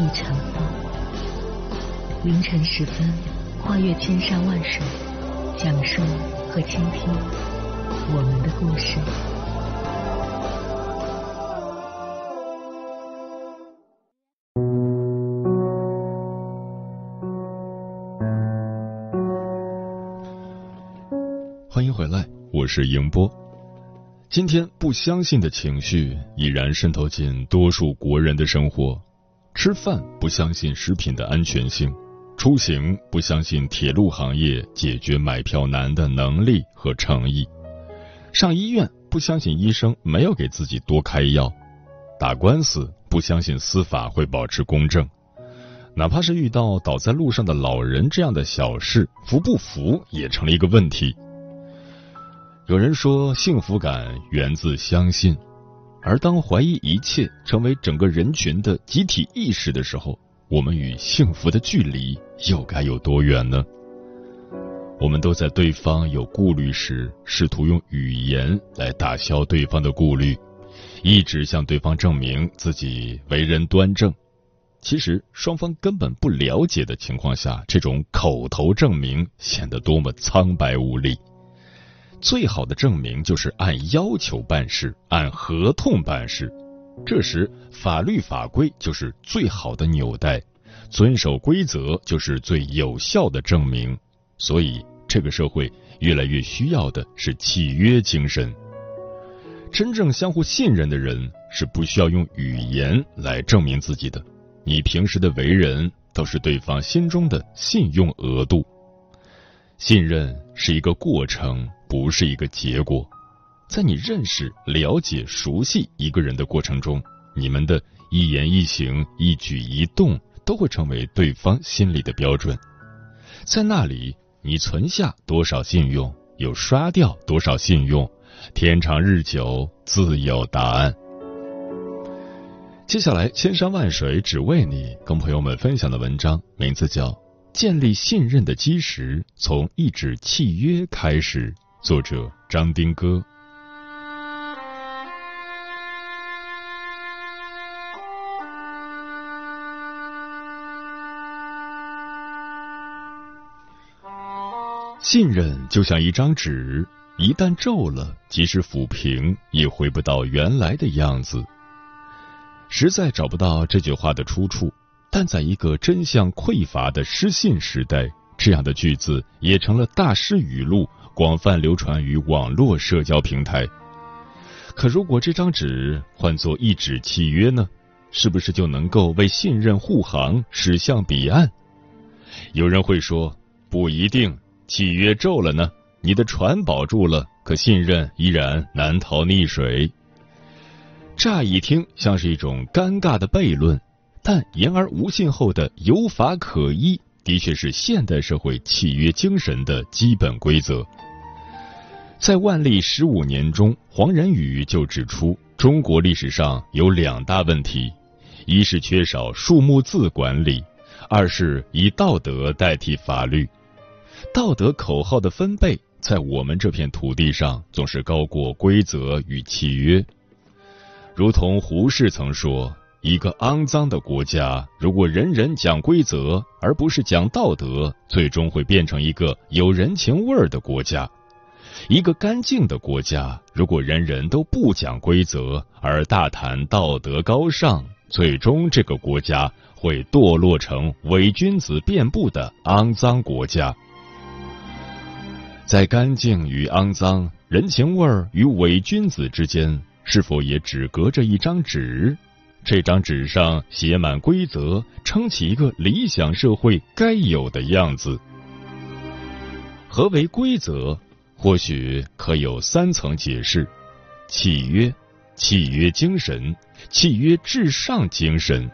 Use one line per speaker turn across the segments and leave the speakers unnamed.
亦成风。凌晨时分，跨越千山万水，讲述和倾听我们的故事。
欢迎回来，我是迎波。今天不相信的情绪已然渗透进多数国人的生活：吃饭不相信食品的安全性，出行不相信铁路行业解决买票难的能力和诚意，上医院不相信医生没有给自己多开药，打官司不相信司法会保持公正，哪怕是遇到倒在路上的老人这样的小事，服不服也成了一个问题。有人说，幸福感源自相信，而当怀疑一切成为整个人群的集体意识的时候，我们与幸福的距离又该有多远呢？我们都在对方有顾虑时，试图用语言来打消对方的顾虑，一直向对方证明自己为人端正。其实，双方根本不了解的情况下，这种口头证明显得多么苍白无力。最好的证明就是按要求办事，按合同办事。这时，法律法规就是最好的纽带，遵守规则就是最有效的证明。所以，这个社会越来越需要的是契约精神。真正相互信任的人是不需要用语言来证明自己的，你平时的为人都是对方心中的信用额度。信任是一个过程。不是一个结果，在你认识、了解、熟悉一个人的过程中，你们的一言一行、一举一动都会成为对方心里的标准。在那里，你存下多少信用，又刷掉多少信用，天长日久自有答案。接下来，千山万水只为你，跟朋友们分享的文章名字叫《建立信任的基石从一纸契约开始》。作者张丁歌。信任就像一张纸，一旦皱了，即使抚平，也回不到原来的样子。实在找不到这句话的出处，但在一个真相匮乏的失信时代，这样的句子也成了大师语录。广泛流传于网络社交平台。可如果这张纸换作一纸契约呢？是不是就能够为信任护航，驶向彼岸？有人会说，不一定。契约皱了呢，你的船保住了，可信任依然难逃溺水。乍一听像是一种尴尬的悖论，但言而无信后的有法可依，的确是现代社会契约精神的基本规则。在万历十五年中，黄仁宇就指出，中国历史上有两大问题：一是缺少数目字管理，二是以道德代替法律。道德口号的分贝，在我们这片土地上总是高过规则与契约。如同胡适曾说：“一个肮脏的国家，如果人人讲规则而不是讲道德，最终会变成一个有人情味儿的国家。”一个干净的国家，如果人人都不讲规则而大谈道德高尚，最终这个国家会堕落成伪君子遍布的肮脏国家。在干净与肮脏、人情味儿与伪君子之间，是否也只隔着一张纸？这张纸上写满规则，撑起一个理想社会该有的样子。何为规则？或许可有三层解释：契约、契约精神、契约至上精神。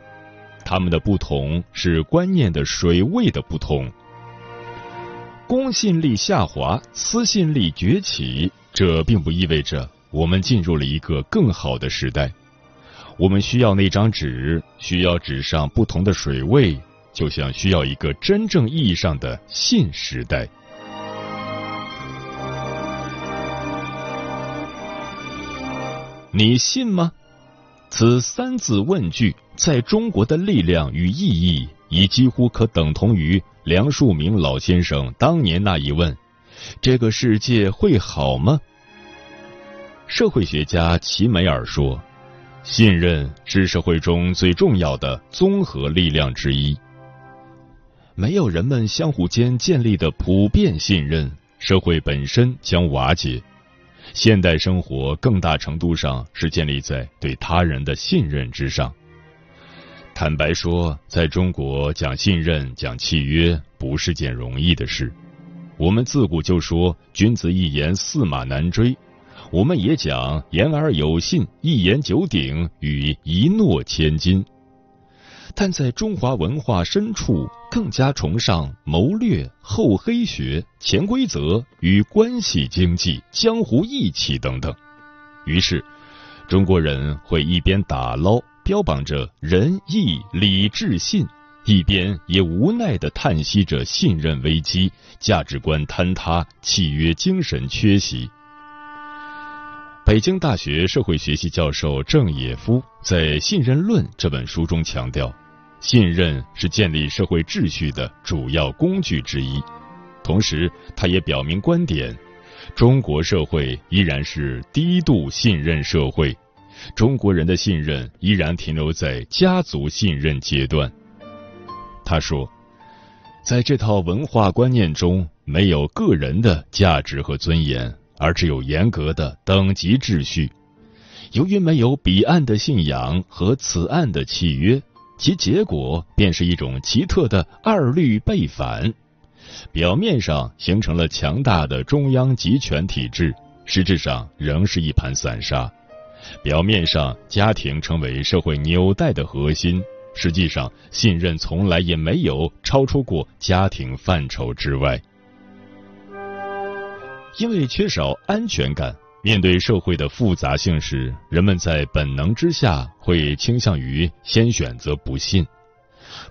他们的不同是观念的水位的不同。公信力下滑，私信力崛起，这并不意味着我们进入了一个更好的时代。我们需要那张纸，需要纸上不同的水位，就像需要一个真正意义上的信时代。你信吗？此三字问句在中国的力量与意义，已几乎可等同于梁漱溟老先生当年那一问：“这个世界会好吗？”社会学家齐美尔说：“信任是社会中最重要的综合力量之一。没有人们相互间建立的普遍信任，社会本身将瓦解。”现代生活更大程度上是建立在对他人的信任之上。坦白说，在中国讲信任、讲契约不是件容易的事。我们自古就说“君子一言，驷马难追”，我们也讲“言而有信，一言九鼎，与一诺千金”。但在中华文化深处，更加崇尚谋略、厚黑学、潜规则与关系经济、江湖义气等等。于是，中国人会一边打捞，标榜着仁义礼智信，一边也无奈的叹息着信任危机、价值观坍塌、契约精神缺席。北京大学社会学系教授郑也夫在《信任论》这本书中强调。信任是建立社会秩序的主要工具之一，同时，他也表明观点：中国社会依然是低度信任社会，中国人的信任依然停留在家族信任阶段。他说，在这套文化观念中，没有个人的价值和尊严，而只有严格的等级秩序。由于没有彼岸的信仰和此岸的契约。其结果便是一种奇特的二律背反，表面上形成了强大的中央集权体制，实质上仍是一盘散沙。表面上家庭成为社会纽带的核心，实际上信任从来也没有超出过家庭范畴之外，因为缺少安全感。面对社会的复杂性时，人们在本能之下会倾向于先选择不信，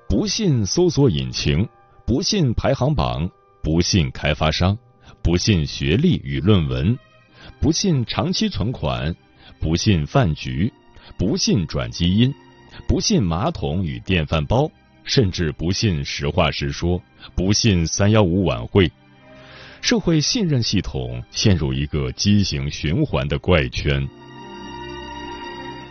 不信搜索引擎，不信排行榜，不信开发商，不信学历与论文，不信长期存款，不信饭局，不信转基因，不信马桶与电饭煲，甚至不信实话实说，不信三幺五晚会。社会信任系统陷入一个畸形循环的怪圈，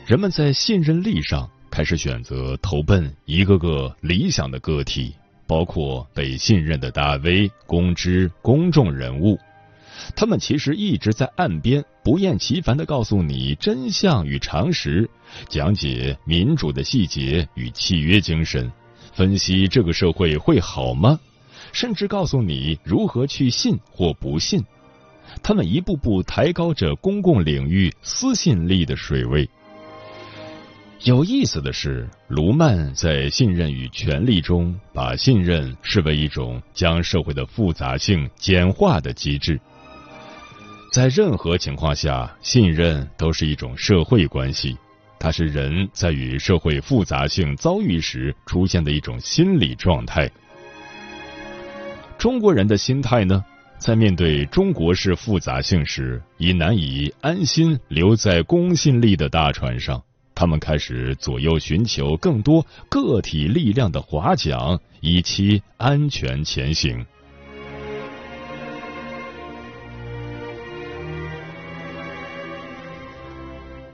人们在信任力上开始选择投奔一个个理想的个体，包括被信任的大 V、公知、公众人物。他们其实一直在岸边不厌其烦的告诉你真相与常识，讲解民主的细节与契约精神，分析这个社会会好吗？甚至告诉你如何去信或不信，他们一步步抬高着公共领域私信力的水位。有意思的是，卢曼在《信任与权力》中把信任视为一种将社会的复杂性简化的机制。在任何情况下，信任都是一种社会关系，它是人在与社会复杂性遭遇时出现的一种心理状态。中国人的心态呢，在面对中国式复杂性时，已难以安心留在公信力的大船上。他们开始左右寻求更多个体力量的划桨，以期安全前行。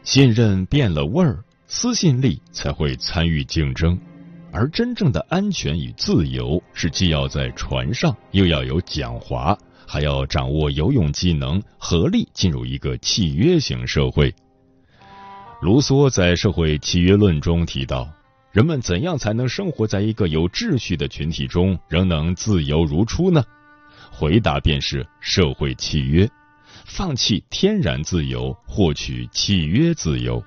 信任变了味儿，私信力才会参与竞争。而真正的安全与自由，是既要在船上，又要有桨划，还要掌握游泳技能，合力进入一个契约型社会。卢梭在《社会契约论》中提到，人们怎样才能生活在一个有秩序的群体中，仍能自由如初呢？回答便是社会契约，放弃天然自由，获取契约自由。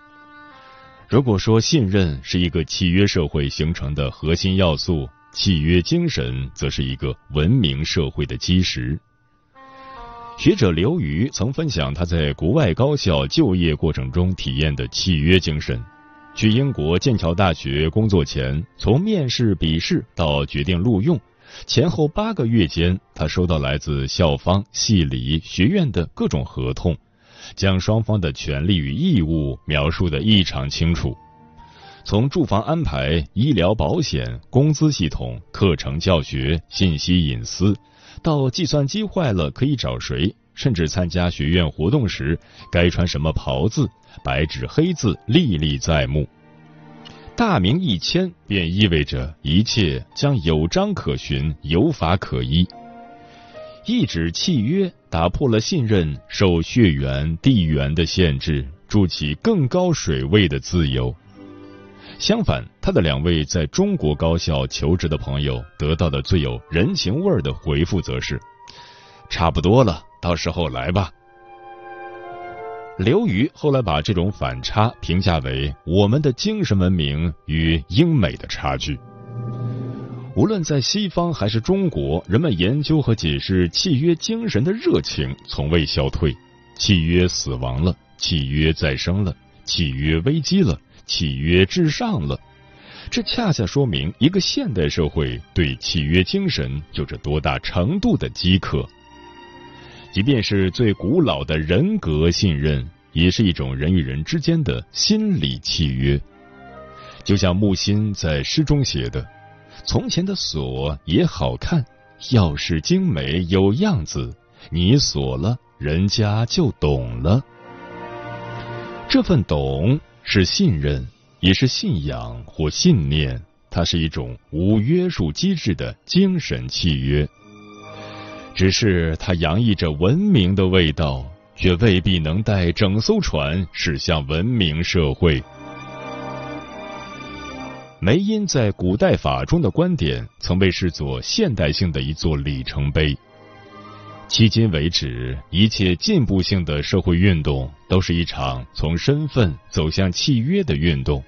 如果说信任是一个契约社会形成的核心要素，契约精神则是一个文明社会的基石。学者刘瑜曾分享他在国外高校就业过程中体验的契约精神。去英国剑桥大学工作前，从面试、笔试到决定录用，前后八个月间，他收到来自校方、系里、学院的各种合同。将双方的权利与义务描述的异常清楚，从住房安排、医疗保险、工资系统、课程教学、信息隐私，到计算机坏了可以找谁，甚至参加学院活动时该穿什么袍子，白纸黑字历历在目。大名一签，便意味着一切将有章可循，有法可依。一纸契约打破了信任受血缘、地缘的限制，筑起更高水位的自由。相反，他的两位在中国高校求职的朋友得到的最有人情味儿的回复，则是：“差不多了，到时候来吧。”刘瑜后来把这种反差评价为我们的精神文明与英美的差距。无论在西方还是中国，人们研究和解释契约精神的热情从未消退。契约死亡了，契约再生了，契约危机了，契约至上了。这恰恰说明一个现代社会对契约精神有着多大程度的饥渴。即便是最古老的人格信任，也是一种人与人之间的心理契约。就像木心在诗中写的。从前的锁也好看，钥匙精美有样子，你锁了，人家就懂了。这份懂是信任，也是信仰或信念，它是一种无约束机制的精神契约。只是它洋溢着文明的味道，却未必能带整艘船驶向文明社会。梅因在古代法中的观点，曾被视作现代性的一座里程碑。迄今为止，一切进步性的社会运动都是一场从身份走向契约的运动。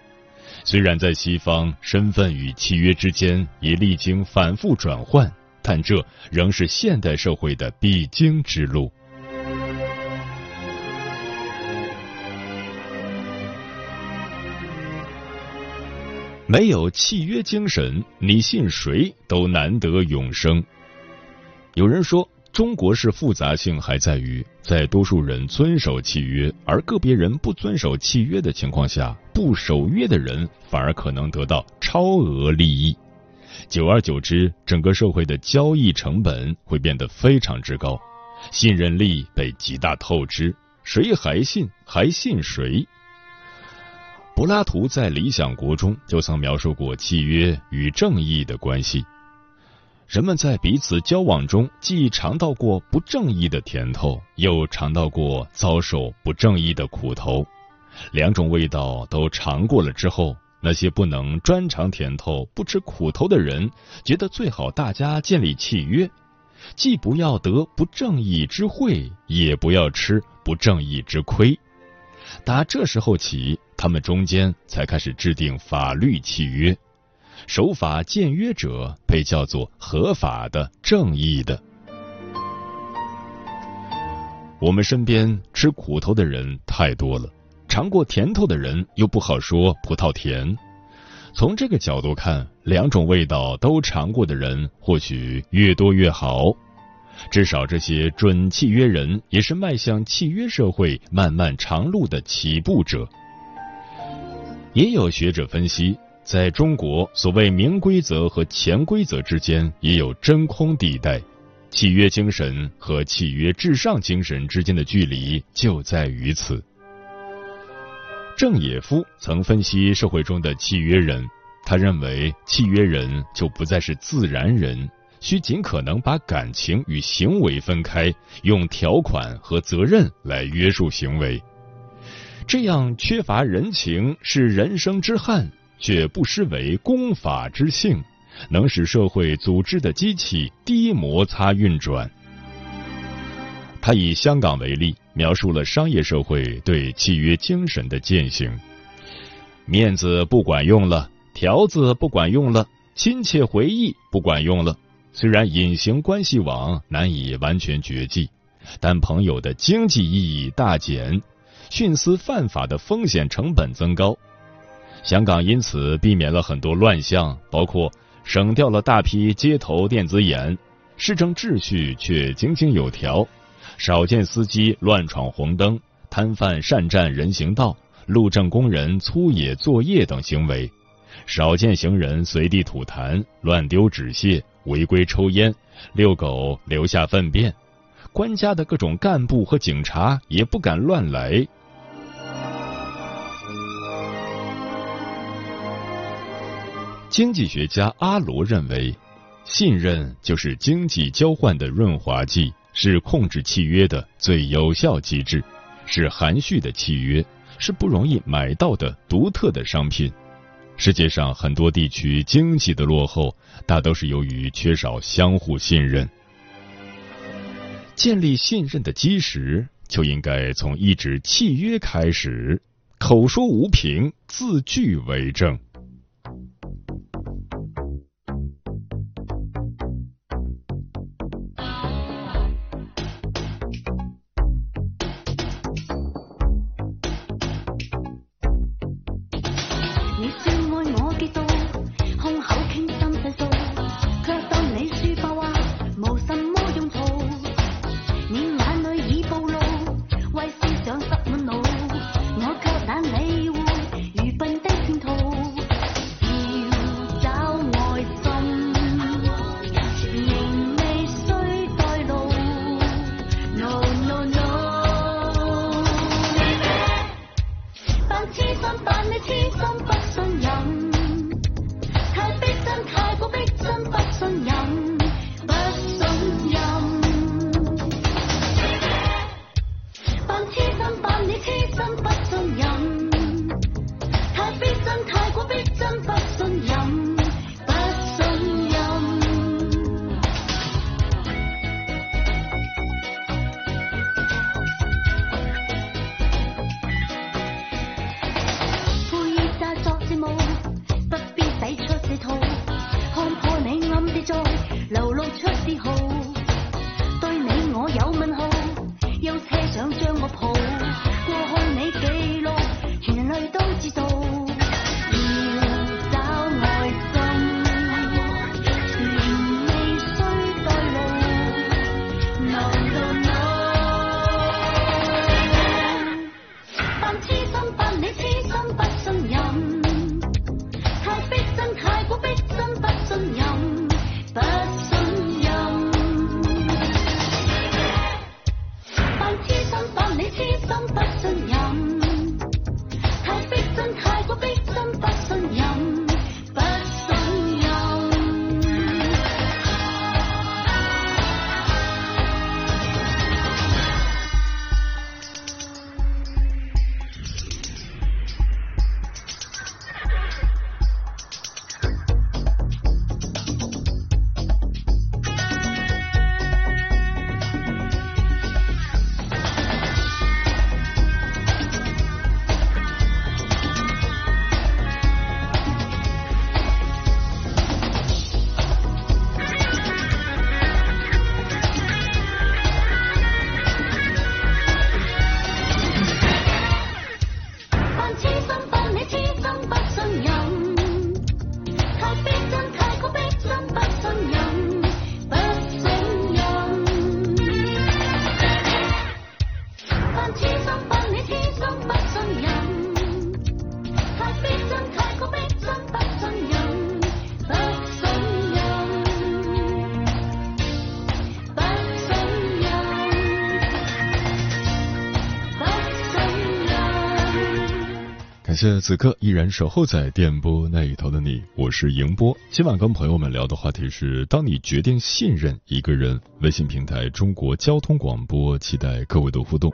虽然在西方，身份与契约之间也历经反复转换，但这仍是现代社会的必经之路。没有契约精神，你信谁都难得永生。有人说，中国式复杂性还在于，在多数人遵守契约，而个别人不遵守契约的情况下，不守约的人反而可能得到超额利益。久而久之，整个社会的交易成本会变得非常之高，信任力被极大透支，谁还信？还信谁？柏拉图在《理想国》中就曾描述过契约与正义的关系。人们在彼此交往中，既尝到过不正义的甜头，又尝到过遭受不正义的苦头。两种味道都尝过了之后，那些不能专尝甜头、不吃苦头的人，觉得最好大家建立契约，既不要得不正义之惠，也不要吃不正义之亏。打这时候起，他们中间才开始制定法律契约，守法僭约者被叫做合法的、正义的。我们身边吃苦头的人太多了，尝过甜头的人又不好说葡萄甜。从这个角度看，两种味道都尝过的人，或许越多越好。至少这些准契约人也是迈向契约社会漫漫长路的起步者。也有学者分析，在中国，所谓明规则和潜规则之间也有真空地带，契约精神和契约至上精神之间的距离就在于此。郑也夫曾分析社会中的契约人，他认为契约人就不再是自然人。需尽可能把感情与行为分开，用条款和责任来约束行为。这样缺乏人情是人生之憾，却不失为公法之幸，能使社会组织的机器低摩擦运转。他以香港为例，描述了商业社会对契约精神的践行。
面子不管用了，条子不管用了，亲切回忆不管用了。虽然隐形关系网难以完全绝迹，但朋友的经济意义大减，徇私犯法的风险成本增高。香港因此避免了很多乱象，包括省掉了大批街头电子眼，市政秩序却井井有条，少见司机乱闯红灯、摊贩擅占人行道、路政工人粗野作业等行为，少见行人随地吐痰、乱丢纸屑。违规抽烟、遛狗留下粪便，官家的各种干部和警察也不敢乱来。经济学家阿罗认为，信任就是经济交换的润滑剂，是控制契约的最有效机制，是含蓄的契约，是不容易买到的独特的商品。世界上很多地区经济的落后，大都是由于缺少相互信任。建立信任的基石，就应该从一纸契约开始。口说无凭，字句为证。谢此刻依然守候在电波那一头的你，我是迎波。今晚跟朋友们聊的话题是：当你决定信任一个人。微信平台中国交通广播，期待各位的互动。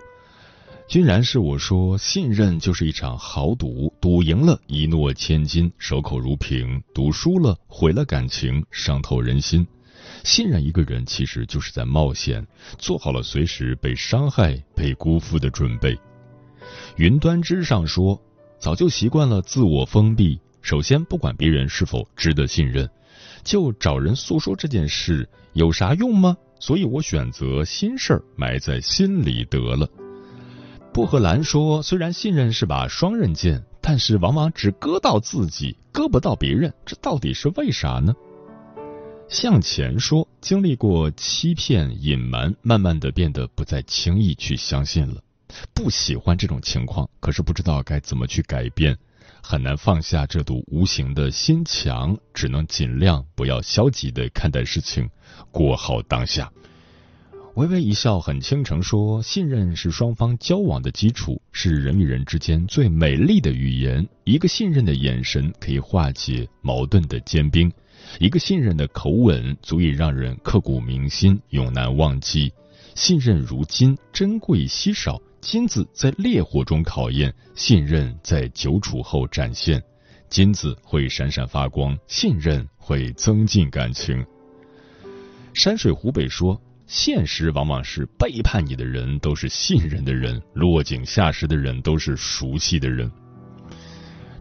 君然是我说，信任就是一场豪赌，赌赢了一诺千金，守口如瓶；赌输了毁了感情，伤透人心。信任一个人，其实就是在冒险，做好了随时被伤害、被辜负的准备。云端之上说。
早就习惯了自我封闭。首先，不管别人是否值得信任，就找人诉说这件事有啥用吗？所以我选择心事儿埋在心里得了。薄荷兰说：“虽然信任是把双刃剑，但是往往只割到自己，割不到别人，这到底是为啥呢？”向前说：“经历过欺骗、隐瞒，慢慢的变得不再轻易去相信了。不喜欢这种情况，可是不知道该怎么去改变。”很难放下这堵无形的心墙，只能尽量不要消极的看待事情，过好当下。微微一笑，很倾城说：“信任是双方交往的基础，是人与人之间最美丽的语言。一个信任的眼神可以化解矛盾的坚冰，一个信任的口吻足以让人刻骨铭心，永难忘记。信任如金，珍贵稀少。”金子在烈火中考验，信任在久处后展现。金子会闪闪发光，信任会增进感情。山水湖北说：“现实往往是背叛你的人都是信任的人，落井下石的人都是熟悉的人。”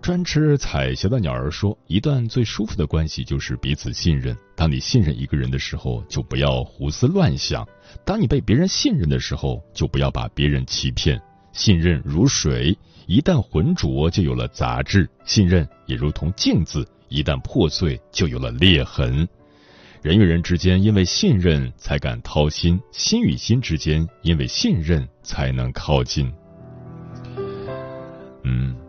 专吃彩霞的鸟儿说：“一段最舒服的关系就是彼此信任。当你信任一个人的时候，就不要胡思乱想；当你被别人信任的时候，就不要把别人欺骗。信任如水，一旦浑浊，就有了杂质；信任也如同镜子，一旦破碎，就有了裂痕。人与人之间因为信任才敢掏心，心与心之间因为信任才能靠近。”嗯。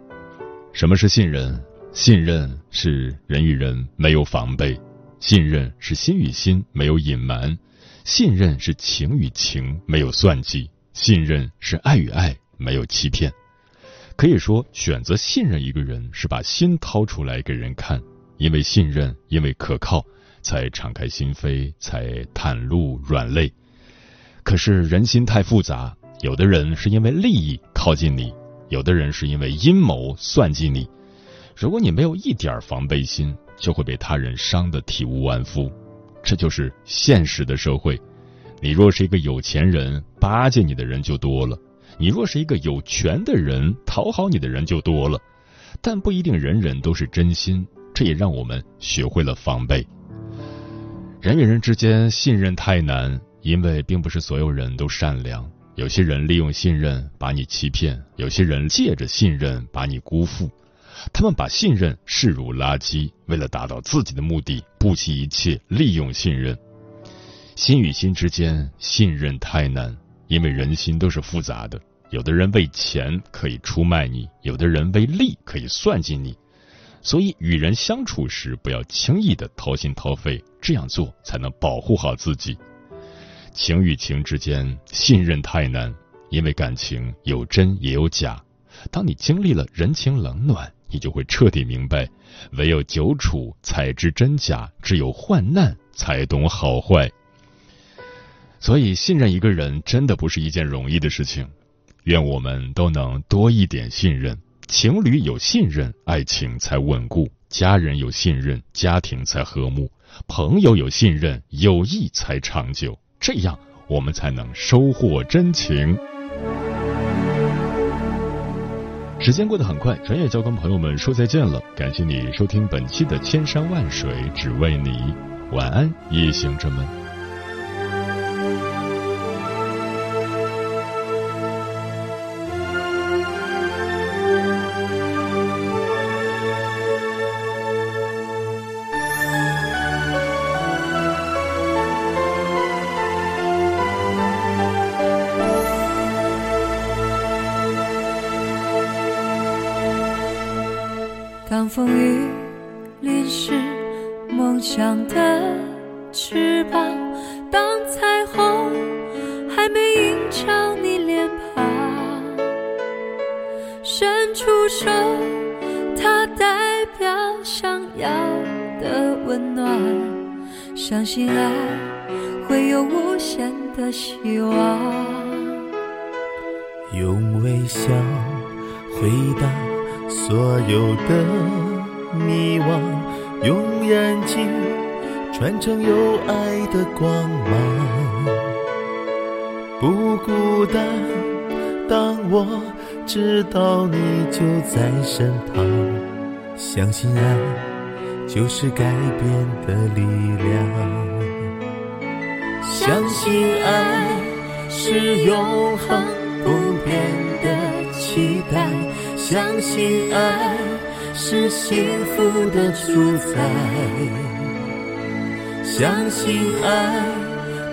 什么是信任？信任是人与人没有防备，信任是心与心没有隐瞒，信任是情与情没有算计，信任是爱与爱没有欺骗。可以说，选择信任一个人是把心掏出来给人看，因为信任，因为可靠，才敞开心扉，才袒露软肋。可是人心太复杂，有的人是因为利益靠近你。有的人是因为阴谋算计你，如果你没有一点防备心，就会被他人伤得体无完肤。这就是现实的社会。你若是一个有钱人，巴结你的人就多了；你若是一个有权的人，讨好你的人就多了。但不一定人人都是真心，这也让我们学会了防备。人与人之间信任太难，因为并不是所有人都善良。有些人利用信任把你欺骗，有些人借着信任把你辜负。他们把信任视如垃圾，为了达到自己的目的，不惜一切利用信任。心与心之间，信任太难，因为人心都是复杂的。有的人为钱可以出卖你，有的人为利可以算计你。所以，与人相处时不要轻易的掏心掏肺，这样做才能保护好自己。情与情之间，信任太难，因为感情有真也有假。当你经历了人情冷暖，你就会彻底明白，唯有久处才知真假，只有患难才懂好坏。所以，信任一个人真的不是一件容易的事情。愿我们都能多一点信任，情侣有信任，爱情才稳固；家人有信任，家庭才和睦；朋友有信任，友谊才长久。这样，我们才能收获真情。时间过得很快，转眼就要跟朋友们说再见了。感谢你收听本期的《千山万水只为你》，晚安，夜行者们。
翅膀，当彩虹还没映照你脸庞，伸出手，它代表想要的温暖。相信爱会有无限的希望，
用微笑回答。所有的迷惘，用眼睛穿成有爱的光芒。不孤单，当我知道你就在身旁。相信爱就是改变的力量，
相信爱是永恒不变的期待，相信爱是幸福的主宰，相信爱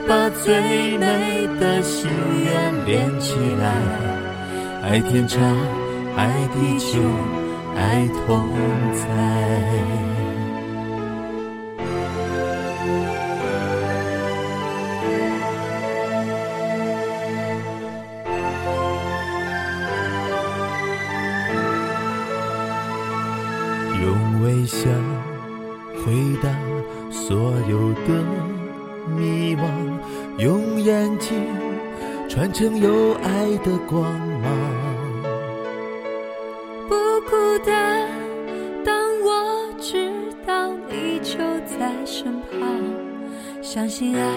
把最美的心愿连起来，爱天长，爱地久。爱同在，相信爱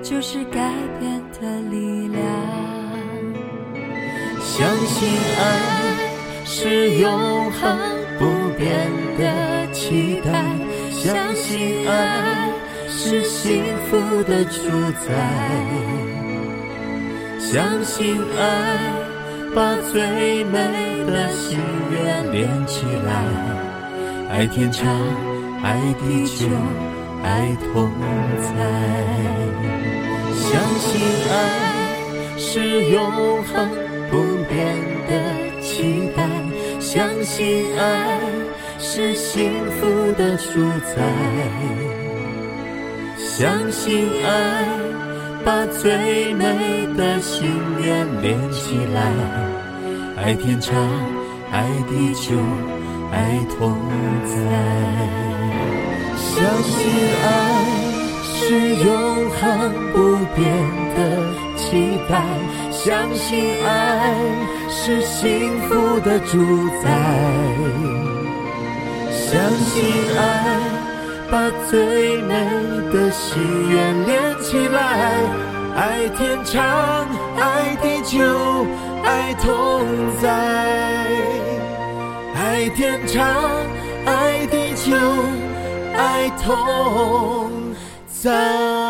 就是改变的力量，相信爱是永恒不变的期待，相信爱是幸福的主宰，相信爱把最美的心愿连起来，爱天长，爱地久。爱同在，相信爱是永恒不变的期待，相信爱是幸福的主宰，相信爱把最美的心愿连起来，爱天长，爱地久，爱同在。相信爱是永恒不变的期待，相信爱是幸福的主宰，相信爱把最美的心愿连起来，爱天长，爱地久，爱同在，爱天长，爱地久。爱痛在。